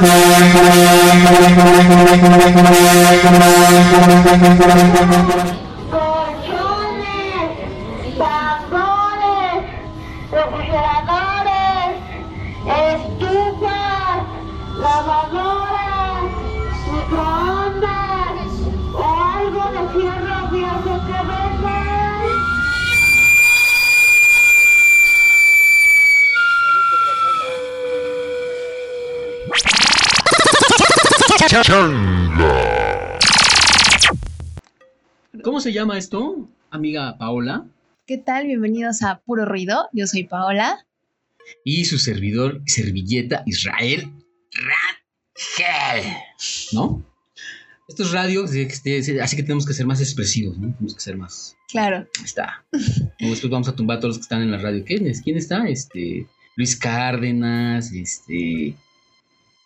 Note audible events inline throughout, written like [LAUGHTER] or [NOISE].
Thank you. ¿Cómo se llama esto, amiga Paola? ¿Qué tal? Bienvenidos a Puro Ruido. Yo soy Paola. Y su servidor, servilleta Israel Rangel. ¿No? Esto es radio, así que así que tenemos que ser más expresivos, ¿no? Tenemos que ser más. Claro. Ahí está. Después vamos a tumbar a todos los que están en la radio. ¿Quién es? ¿Quién está? Este. Luis Cárdenas, este.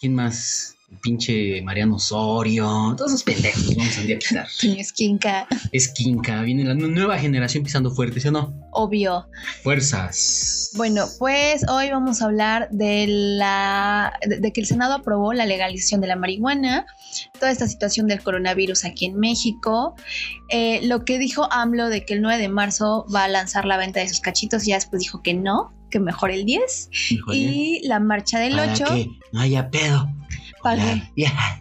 ¿Quién más? Pinche Mariano Osorio. Todos esos pendejos los vamos a día a quitar. Toño Esquinca, Es Quinca, viene la nu- nueva generación pisando fuerte, ¿sí o no? obvio. Fuerzas. Bueno, pues hoy vamos a hablar de la de, de que el Senado aprobó la legalización de la marihuana, toda esta situación del coronavirus aquí en México, eh, lo que dijo AMLO de que el 9 de marzo va a lanzar la venta de sus cachitos y ya después dijo que no, que mejor el 10, Híjole. y la marcha del 8. Para que no haya pedo. Vieja.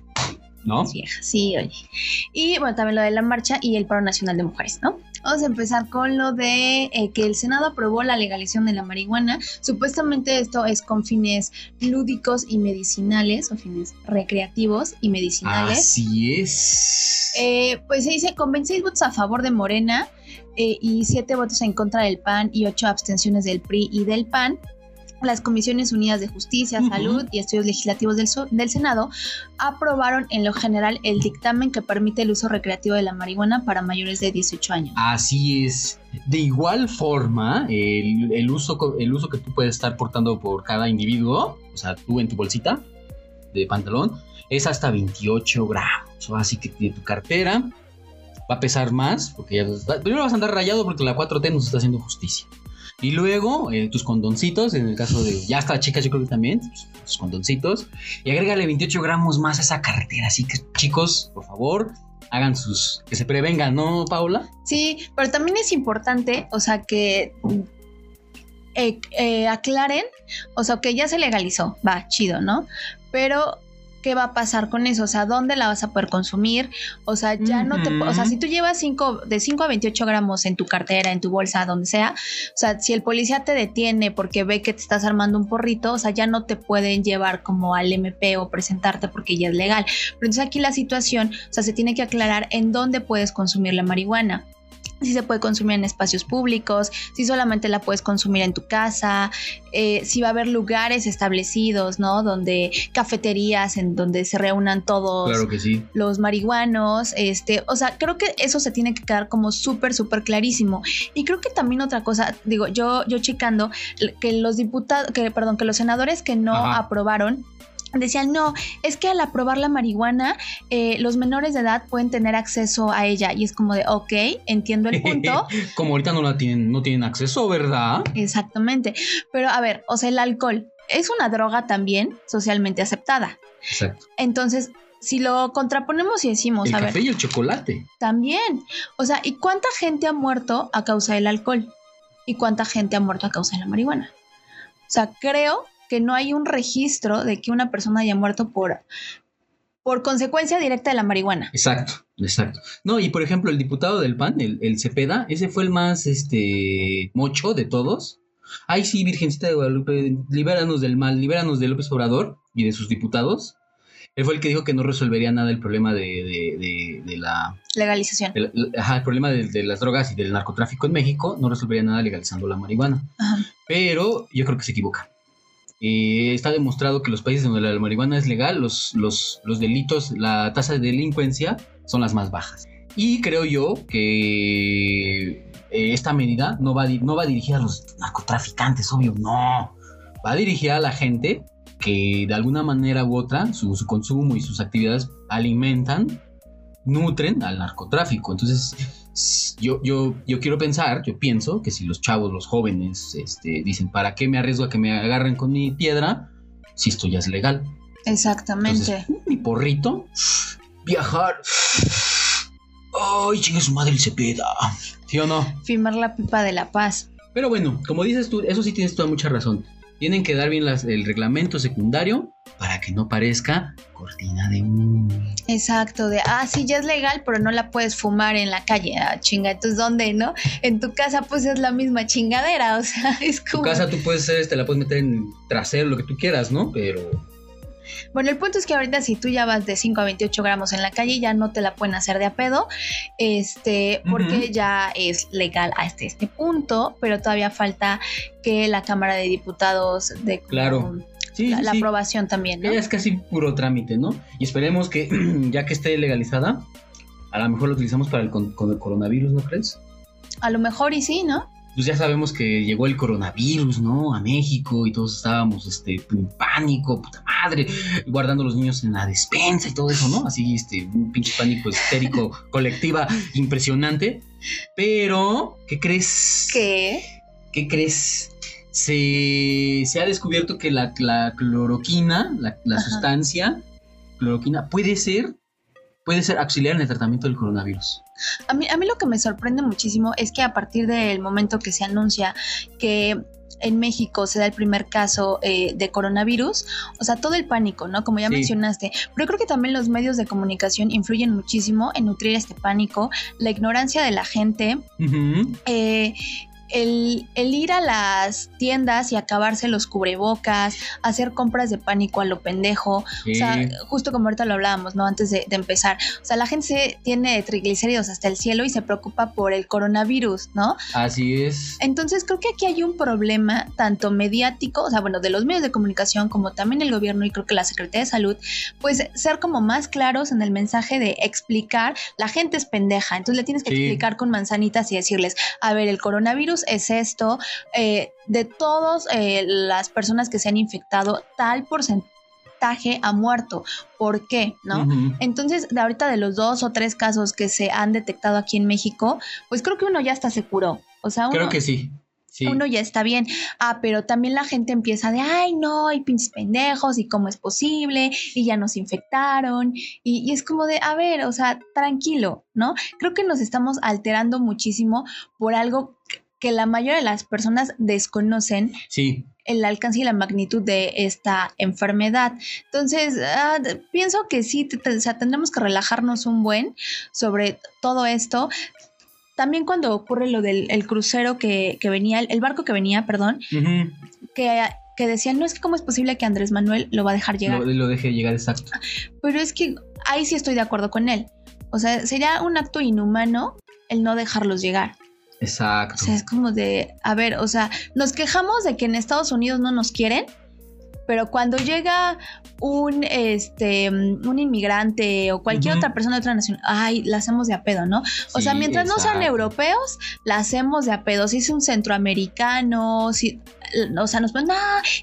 ¿No? vieja, sí, oye. Y bueno, también lo de la marcha y el paro nacional de mujeres, ¿no? Vamos a empezar con lo de eh, que el Senado aprobó la legalización de la marihuana. Supuestamente esto es con fines lúdicos y medicinales, o fines recreativos y medicinales. Así es. Eh, pues se dice con 26 votos a favor de Morena eh, y 7 votos en contra del PAN y 8 abstenciones del PRI y del PAN. Las Comisiones Unidas de Justicia. Salud y Estudios Legislativos del, So- del Senado aprobaron en lo general el dictamen que permite el uso recreativo de la marihuana para mayores de 18 años. Así es. De igual forma, el, el uso, el uso que tú puedes estar portando por cada individuo, o sea, tú en tu bolsita de pantalón, es hasta 28 gramos. Así que de tu cartera va a pesar más, porque ya primero vas a andar rayado porque la 4T nos está haciendo justicia. Y luego eh, tus condoncitos, en el caso de ya hasta chicas, yo creo que también, tus, tus condoncitos. Y agrégale 28 gramos más a esa cartera. Así que chicos, por favor, hagan sus. que se prevengan, ¿no, Paula? Sí, pero también es importante, o sea, que eh, eh, aclaren, o sea, que ya se legalizó, va, chido, ¿no? Pero, ¿qué va a pasar con eso? O sea, ¿dónde la vas a poder consumir? O sea, ya no te... O sea, si tú llevas cinco, de 5 a 28 gramos en tu cartera, en tu bolsa, donde sea, o sea, si el policía te detiene porque ve que te estás armando un porrito, o sea, ya no te pueden llevar como al MP o presentarte porque ya es legal. Pero entonces aquí la situación, o sea, se tiene que aclarar en dónde puedes consumir la marihuana. Si se puede consumir en espacios públicos, si solamente la puedes consumir en tu casa, eh, si va a haber lugares establecidos, ¿no? Donde cafeterías en donde se reúnan todos Claro que sí. los marihuanos, este, o sea, creo que eso se tiene que quedar como súper, súper clarísimo. Y creo que también otra cosa, digo, yo, yo checando, que los diputados, que, perdón, que los senadores que no Ajá. aprobaron, decían, no, es que al aprobar la marihuana, eh, los menores de edad pueden tener acceso a ella. Y es como de, ok, entiendo el punto. [LAUGHS] Como ahorita no la tienen, no tienen acceso, ¿verdad? Exactamente. Pero a ver, o sea, el alcohol es una droga también socialmente aceptada. Exacto. Entonces, si lo contraponemos y decimos, El a café ver, y el chocolate. también. O sea, ¿y cuánta gente ha muerto a causa del alcohol? ¿Y cuánta gente ha muerto a causa de la marihuana? O sea, creo que no hay un registro de que una persona haya muerto por, por consecuencia directa de la marihuana. Exacto, exacto. No, y por ejemplo, el diputado del PAN, el, el Cepeda, ese fue el más este mocho de todos. Ay, sí, Virgencita de Guadalupe, libéranos del mal, libéranos de López Obrador y de sus diputados. Él fue el que dijo que no resolvería nada el problema de, de- de- de la, Legalización. el, ajá, el problema de, de las drogas y del narcotráfico en México, no resolvería nada legalizando la marihuana. Ajá. Pero yo creo que se equivoca. Eh, está demostrado que los países donde la marihuana es legal, los, los, los delitos, la tasa de delincuencia son las más bajas. Y creo yo que eh, esta medida no va, no va a dirigir a los narcotraficantes, obvio, no. Va a dirigir a la gente que de alguna manera u otra su, su consumo y sus actividades alimentan, nutren al narcotráfico. Entonces, yo, yo, yo quiero pensar, yo pienso que si los chavos, los jóvenes, este, dicen, ¿para qué me arriesgo a que me agarren con mi piedra si esto ya es legal? Exactamente. Entonces, mi porrito, viajar. Ay, chingue su madre el Cepeda. ¿Sí o no? Firmar la pipa de la paz. Pero bueno, como dices tú, eso sí tienes toda mucha razón. Tienen que dar bien las- el reglamento secundario que no parezca cortina de humo. Exacto, de, ah, sí, ya es legal, pero no la puedes fumar en la calle. Ah, chinga, entonces, ¿dónde, no? En tu casa, pues es la misma chingadera, o sea, [LAUGHS] es Tu como... casa tú puedes hacer, te la puedes meter en trasero, lo que tú quieras, ¿no? Pero Bueno, el punto es que ahorita si tú ya vas de 5 a 28 gramos en la calle, ya no te la pueden hacer de a pedo, este, porque ya es legal hasta este punto, pero todavía falta que la Cámara de Diputados de como Claro. Sí, la, sí, la sí. aprobación también, ¿no? Es casi puro trámite, ¿no? Y esperemos que [CLEARS THROAT] ya que esté legalizada, a lo mejor lo utilizamos para el, con, con el coronavirus, ¿no crees? A lo mejor y sí, ¿no? Pues ya sabemos que llegó el coronavirus, ¿no? A México y todos estábamos este, en pánico, puta madre, guardando a los niños en la despensa y todo eso, ¿no? Así, este, un pinche pánico histérico [LAUGHS] colectiva impresionante. Pero, ¿qué crees? Que ¿Qué crees? Se, se ha descubierto que la, la cloroquina, la, la sustancia cloroquina, puede ser, puede ser auxiliar en el tratamiento del coronavirus. A mí, a mí lo que me sorprende muchísimo es que a partir del momento que se anuncia que en México se da el primer caso eh, de coronavirus, o sea, todo el pánico, ¿no? Como ya Sí. mencionaste, pero creo que también los medios de comunicación influyen muchísimo en nutrir este pánico, la ignorancia de la gente, eh, el, el ir a las tiendas y acabarse los cubrebocas, hacer compras de pánico a lo pendejo, o sea, justo como ahorita lo hablábamos, ¿no? Antes de, de empezar. O sea, la gente se tiene triglicéridos hasta el cielo y se preocupa por el coronavirus, ¿no? Así es. Entonces creo que aquí hay un problema tanto mediático, o sea, bueno, de los medios de comunicación como también el gobierno y creo que la Secretaría de Salud, pues ser como más claros en el mensaje de explicar, la gente es pendeja, entonces le tienes que Sí. explicar con manzanitas y decirles, a ver, el coronavirus es esto, eh, de todas las personas que se han infectado, tal porcentaje ha muerto. ¿Por qué? ¿No? Entonces, de ahorita de los dos o tres casos que se han detectado aquí en México, pues creo que uno ya hasta se curó. O sea, uno, Creo que sí. Sí. uno ya está bien. Ah, pero también la gente empieza de, ay, no, hay pinches pendejos y cómo es posible y ya nos infectaron. Y, y es como de, a ver, o sea, tranquilo, ¿no? Creo que nos estamos alterando muchísimo por algo que la mayoría de las personas desconocen Sí. el alcance y la magnitud de esta enfermedad. Entonces, ah, pienso que sí, o sea, tendremos que relajarnos un buen sobre todo esto. También cuando ocurre lo del el crucero que, que venía, el, barco que venía, perdón, que, que decían, no es que cómo es posible que Andrés Manuel lo va a dejar llegar. Lo, lo dejé llegar exacto. Pero es que ahí sí estoy de acuerdo con él. O sea, sería un acto inhumano el no dejarlos llegar. Exacto. O sea, es como de, a ver, o sea, nos quejamos de que en Estados Unidos no nos quieren, pero cuando llega un este un inmigrante o cualquier otra persona de otra nación, ay, la hacemos de a pedo, ¿no? O sea, mientras no sean europeos, la hacemos de a pedo. Si es un centroamericano, si o sea, nos ponen, no,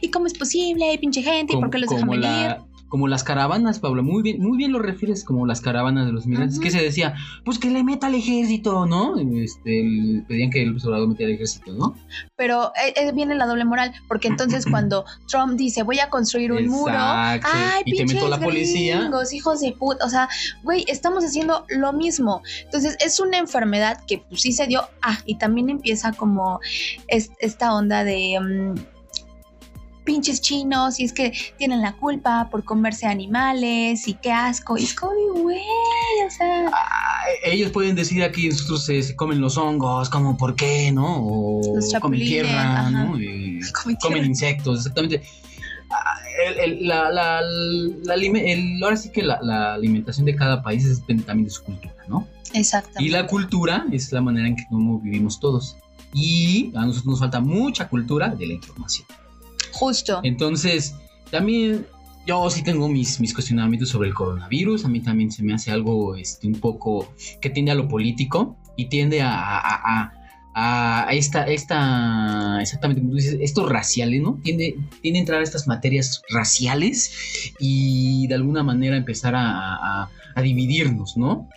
¿y cómo es posible? Pinche gente, ¿y por qué los dejan venir? la- como las caravanas, Pablo, muy bien, muy bien lo refieres como las caravanas de los migrantes, Ujú. que se decía, pues que le meta al ejército, ¿no? Este, pedían que el observador metiera al ejército, ¿no? Pero eh, eh, viene la doble moral, porque entonces [CLEARS THROAT] cuando Trump dice voy a construir un muro, Exacto. ay, y te pinches meto la policía. gringos, hijos de puta, o sea, güey, estamos haciendo lo mismo. Entonces es una enfermedad que pues sí se dio, ah, y también empieza como es- esta onda de mm, pinches chinos y es que tienen la culpa por comerse animales y qué asco, y es como, güey, o sea, Ah, ellos pueden decir aquí nosotros eh, se comen los hongos, como por qué, ¿no? O Los comen tierra, ajá. ¿no? Y [LAUGHS] Comen comen insectos, exactamente. Ah, el- el- la, la- la el- ahora sí que la, alimentación de cada país depende también de su cultura, ¿no? exactamente. Y la cultura es la manera en que cómo vivimos todos. Y a nosotros nos falta mucha cultura de la información. Justo. Entonces, también yo sí tengo mis, mis cuestionamientos sobre el coronavirus. A mí también se me hace algo este, un poco que tiende a lo político y tiende a, a- a- esta, esta, exactamente como tú dices, estos raciales, ¿no? Tiende, tiende a entrar a estas materias raciales y de alguna manera empezar a dividirnos, ¿no?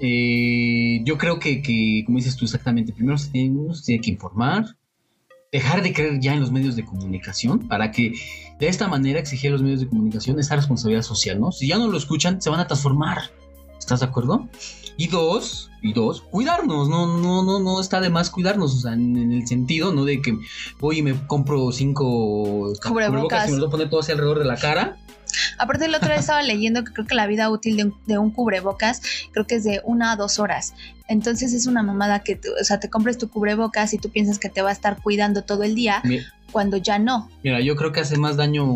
Eh, yo creo que, que, como dices tú exactamente, primero se tiene, uno se tiene que informar, dejar de creer ya en los medios de comunicación para que de esta manera exigir a los medios de comunicación esa responsabilidad social, ¿no? Si ya no lo escuchan, se van a transformar. ¿Estás de acuerdo? Y dos, y dos, cuidarnos, no, no, no, no está de más cuidarnos, o sea, en, en el sentido, ¿no? De que voy y me compro cinco Cubrebocas. y me los a poner todo así alrededor de la cara. Aparte, el otro día estaba leyendo que creo que la vida útil de un, de un cubrebocas creo que es de una a dos horas. Entonces es una mamada que, o sea, te compres tu cubrebocas y tú piensas que te va a estar cuidando todo el día cuando ya no. Mira, yo creo que hace más daño,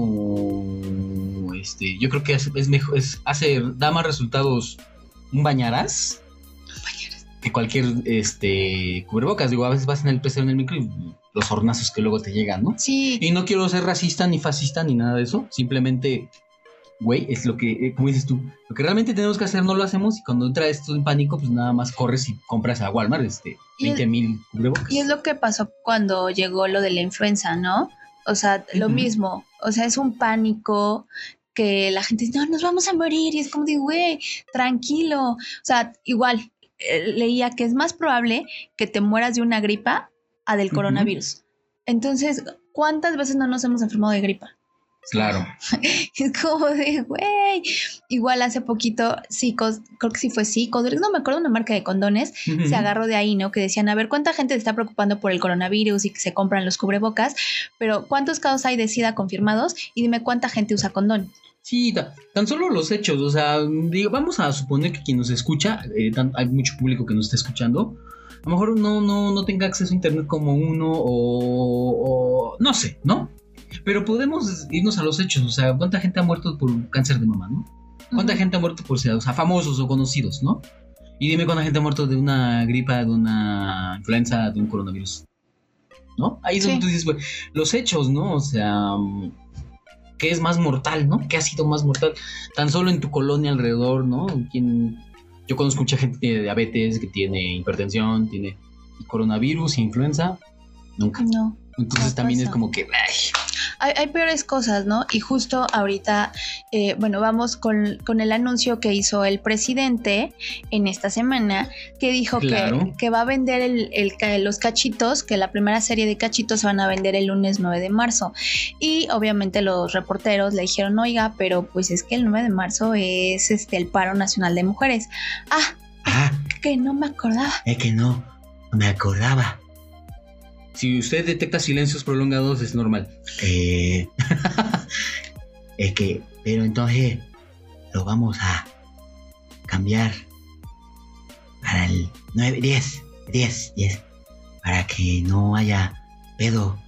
este, yo creo que hace, es mejor, es, hace, da más resultados un bañarás que cualquier, este, cubrebocas. Digo, a veces vas en el PC en el micro y los hornazos que luego te llegan, ¿no? Sí, Y no quiero ser racista ni fascista ni nada de eso. Simplemente, güey, es lo que, eh, como dices tú, lo que realmente tenemos que hacer no lo hacemos y cuando entra esto en pánico, pues nada más corres y compras a Walmart, este, Y es- 20 mil cubrebocas. Y es lo que pasó cuando llegó lo de la influenza, ¿no? O sea, lo mismo. O sea, es un pánico que la gente dice, no, nos vamos a morir. Y es como de, güey, tranquilo. O sea, igual, eh, leía que es más probable que te mueras de una gripa a del coronavirus. Entonces, ¿cuántas veces no nos hemos enfermado de gripa? Claro. [LAUGHS] Es como de, güey. Igual hace poquito, Psicos, creo que sí fue Psicos, no me acuerdo una marca de condones, se agarró de ahí, ¿no? Que decían, a ver, ¿cuánta gente se está preocupando por el coronavirus y que se compran los cubrebocas? Pero ¿cuántos casos hay de SIDA confirmados? Y dime cuánta gente usa condón. Sí, ta- tan solo los hechos, o sea, digo, vamos a suponer que quien nos escucha, eh, tan- hay mucho público que nos está escuchando, a lo mejor no, no, no tenga acceso a internet como uno o, o no sé, ¿no? Pero podemos irnos a los hechos, o sea, ¿cuánta gente ha muerto por cáncer de mama, no? ¿Cuánta gente ha muerto por? O sea, famosos o conocidos, ¿no? Y dime cuánta gente ha muerto de una gripa, de una influenza, de un coronavirus. ¿No? Ahí es donde tú dices, güey, los hechos, ¿no? O sea, mm, ¿qué es más mortal, no? ¿Qué ha sido más mortal? Tan solo en tu colonia alrededor, ¿no? ¿Quién- Yo conozco mucha gente que tiene diabetes, que tiene hipertensión, tiene coronavirus, influenza. Nunca. No. Entonces no también es como que, ay, Hay, hay peores cosas, ¿no? Y justo ahorita, eh, bueno, vamos con, con el anuncio que hizo el presidente en esta semana, que dijo que- Claro. que, va a vender el, el ca- los cachitos, que la primera serie de cachitos se van a vender el lunes 9 de marzo. Y obviamente los reporteros le dijeron, oiga, pero pues es que el 9 de marzo es este el paro nacional de mujeres. Ah, Ah, que no me acordaba. es que no me acordaba. Si usted detecta silencios prolongados es normal. Eh, [LAUGHS] es que, pero entonces lo vamos a cambiar para el 9, 10, 10, 10, para que no haya pedo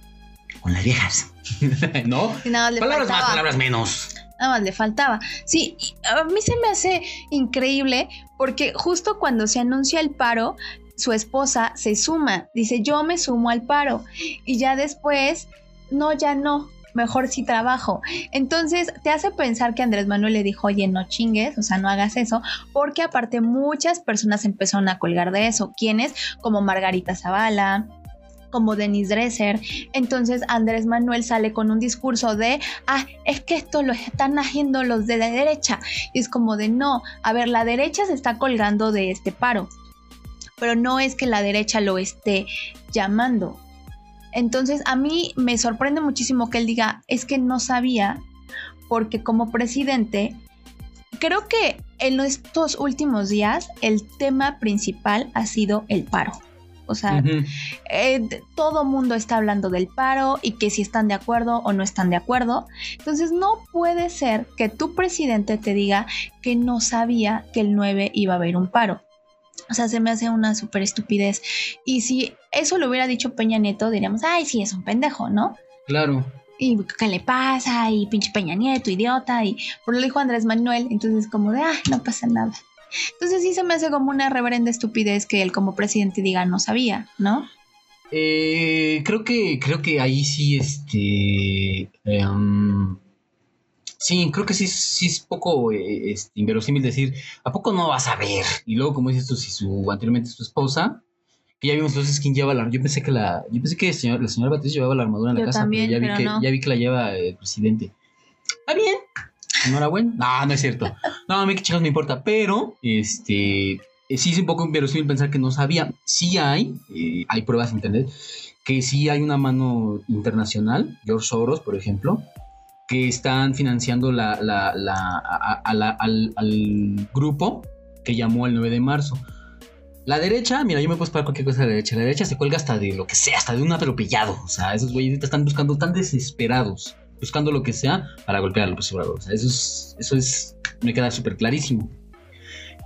con las viejas. [LAUGHS] ¿No? Nada más Palabras más, palabras menos. Nada más le faltaba. Sí, a mí se me hace increíble porque justo cuando se anuncia el paro, su esposa se suma, dice yo me sumo al paro y ya después, no, ya no, mejor sí trabajo. Entonces te hace pensar que Andrés Manuel le dijo, oye, no chingues, o sea, no hagas eso, porque aparte muchas personas empezaron a colgar de eso, quienes como Margarita Zavala, como Denis Dresser. Entonces Andrés Manuel sale con un discurso de, ah, es que esto lo están haciendo los de la derecha. Y es como de, no, a ver, la derecha se está colgando de este paro, pero no es que la derecha lo esté llamando. Entonces a mí me sorprende muchísimo que él diga, es que no sabía, porque como presidente, creo que en estos últimos días el tema principal ha sido el paro. O sea, eh, todo mundo está hablando del paro y que si están de acuerdo o no están de acuerdo. Entonces no puede ser que tu presidente te diga que no sabía que el 9 iba a haber un paro. O sea, se me hace una súper estupidez. Y si eso lo hubiera dicho Peña Nieto, diríamos, ay, sí, es un pendejo, ¿no? Claro. Y qué le pasa, y pinche Peña Nieto, idiota, y por lo dijo Andrés Manuel, entonces como de, ah, no pasa nada. Entonces sí se me hace como una reverenda estupidez que él como presidente diga no sabía, ¿no? Eh, creo que creo que ahí sí este em, sí creo que sí, sí es poco eh, este, inverosímil decir a poco no vas a ver y luego como dices tú si su anteriormente su esposa que ya vimos entonces quién lleva la yo pensé que la yo pensé que el señor- la señora Beatriz llevaba la armadura en la Yo casa también, pero ya vi que no. ya vi que la lleva el presidente. Está bien. Enhorabuena. No no es cierto. No a mí que chicos me importa pero este eh, sí es un poco inverosímil pensar que no sabía. Sí hay, eh, hay pruebas en internet, que sí hay una mano internacional, George Soros, por ejemplo, que están financiando la, la- al, al grupo que llamó el 9 de marzo. La derecha, mira, yo me puedo esperar cualquier cosa de la derecha. La derecha se cuelga hasta de lo que sea, hasta de un atropellado. O sea, esos güeyes están buscando tan desesperados, buscando lo que sea para golpear a López Obrador. O sea, eso es, eso es, me queda súper clarísimo.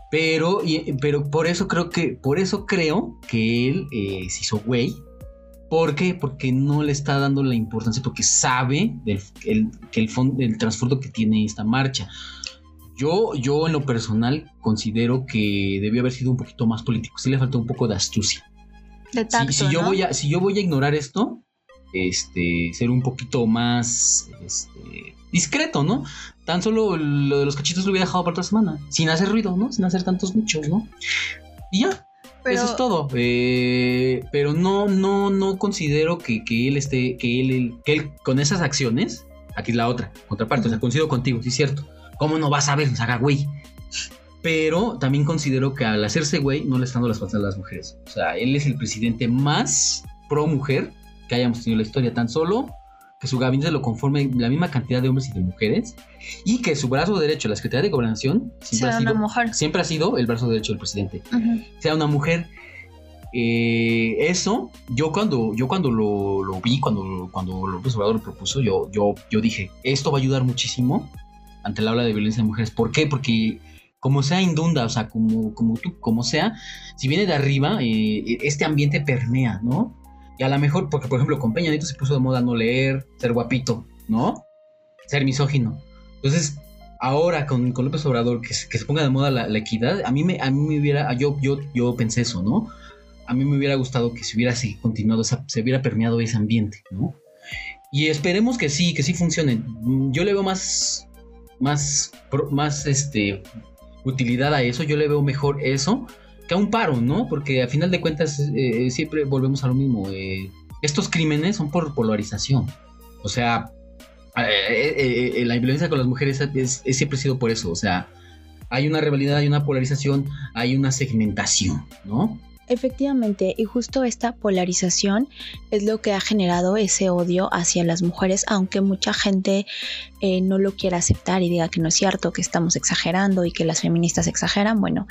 Pero, pero por eso creo que, por eso creo que él eh, se hizo güey. ¿Por qué? Porque no le está dando la importancia, porque sabe del, el, que el, el trasfondo que tiene esta marcha. Yo, yo en lo personal considero que debió haber sido un poquito más político. Sí le faltó un poco de astucia. De Si- tacto, si, yo ¿no? voy a, si yo voy a ignorar esto, este, ser un poquito más este, discreto, ¿no? Tan solo lo de los cachitos lo hubiera dejado para otra semana, sin hacer ruido, ¿no? Sin hacer tantos nichos, ¿no? Y ya, Pero- eso es todo. Eh, pero no, no, no considero que, que él esté, que él, que él con esas acciones, aquí es la otra, contraparte, o sea, coincido contigo, sí es cierto. ¿Cómo no vas a ver? Nos haga güey. Pero también considero que al hacerse güey no le está dando las cosas a las mujeres. O sea, él es el presidente más pro mujer que hayamos tenido en la historia. Tan solo que su gabinete lo conforme la misma cantidad de hombres y de mujeres. Y que su brazo derecho, la Secretaría de Gobernación, siempre, Sea ha una sido, mujer. siempre ha sido el brazo derecho del presidente Ujú. sea una mujer. Eh, eso, yo cuando, yo cuando lo, lo vi, cuando, cuando López Obrador lo propuso, yo, yo, yo dije, esto va a ayudar muchísimo ante la ola de violencia de mujeres. ¿Por qué? Porque como sea indunda, o sea, como, como tú, como sea, si viene de arriba, eh, este ambiente permea, ¿no? Y a lo mejor, porque por ejemplo con Peña Nieto se puso de moda no leer, ser guapito, ¿no? Ser misógino. Entonces, ahora con, con López Obrador, que, que se ponga de moda la, la equidad, a mí me, a mí me hubiera, yo, yo, yo pensé eso, ¿no? A mí me hubiera gustado que se hubiera continuado, se hubiera permeado ese ambiente, ¿no? Y esperemos que sí, que sí funcione. Yo le veo más, más, más, este, utilidad a eso, yo le veo mejor eso que a un paro, ¿no? Porque a final de cuentas eh, siempre volvemos a lo mismo. eh, estos crímenes son por polarización. O sea, eh, la violencia con las mujeres es, es- siempre ha sido por eso. O sea, hay una rivalidad, hay una polarización, hay una segmentación, ¿no? Efectivamente, y justo esta polarización es lo que ha generado ese odio hacia las mujeres, aunque mucha gente eh, no lo quiera aceptar y diga que no es cierto, que estamos exagerando y que las feministas exageran. Bueno,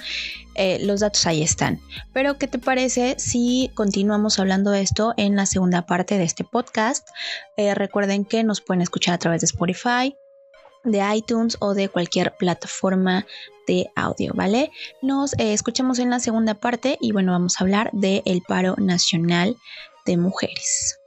eh, los datos ahí están. Pero, ¿qué te parece si continuamos hablando de esto en la segunda parte de este podcast? Eh, recuerden que nos pueden escuchar a través de Spotify, de iTunes o de cualquier plataforma de audio, ¿vale? Nos eh, escuchamos en la segunda parte y bueno, vamos a hablar del paro nacional de mujeres.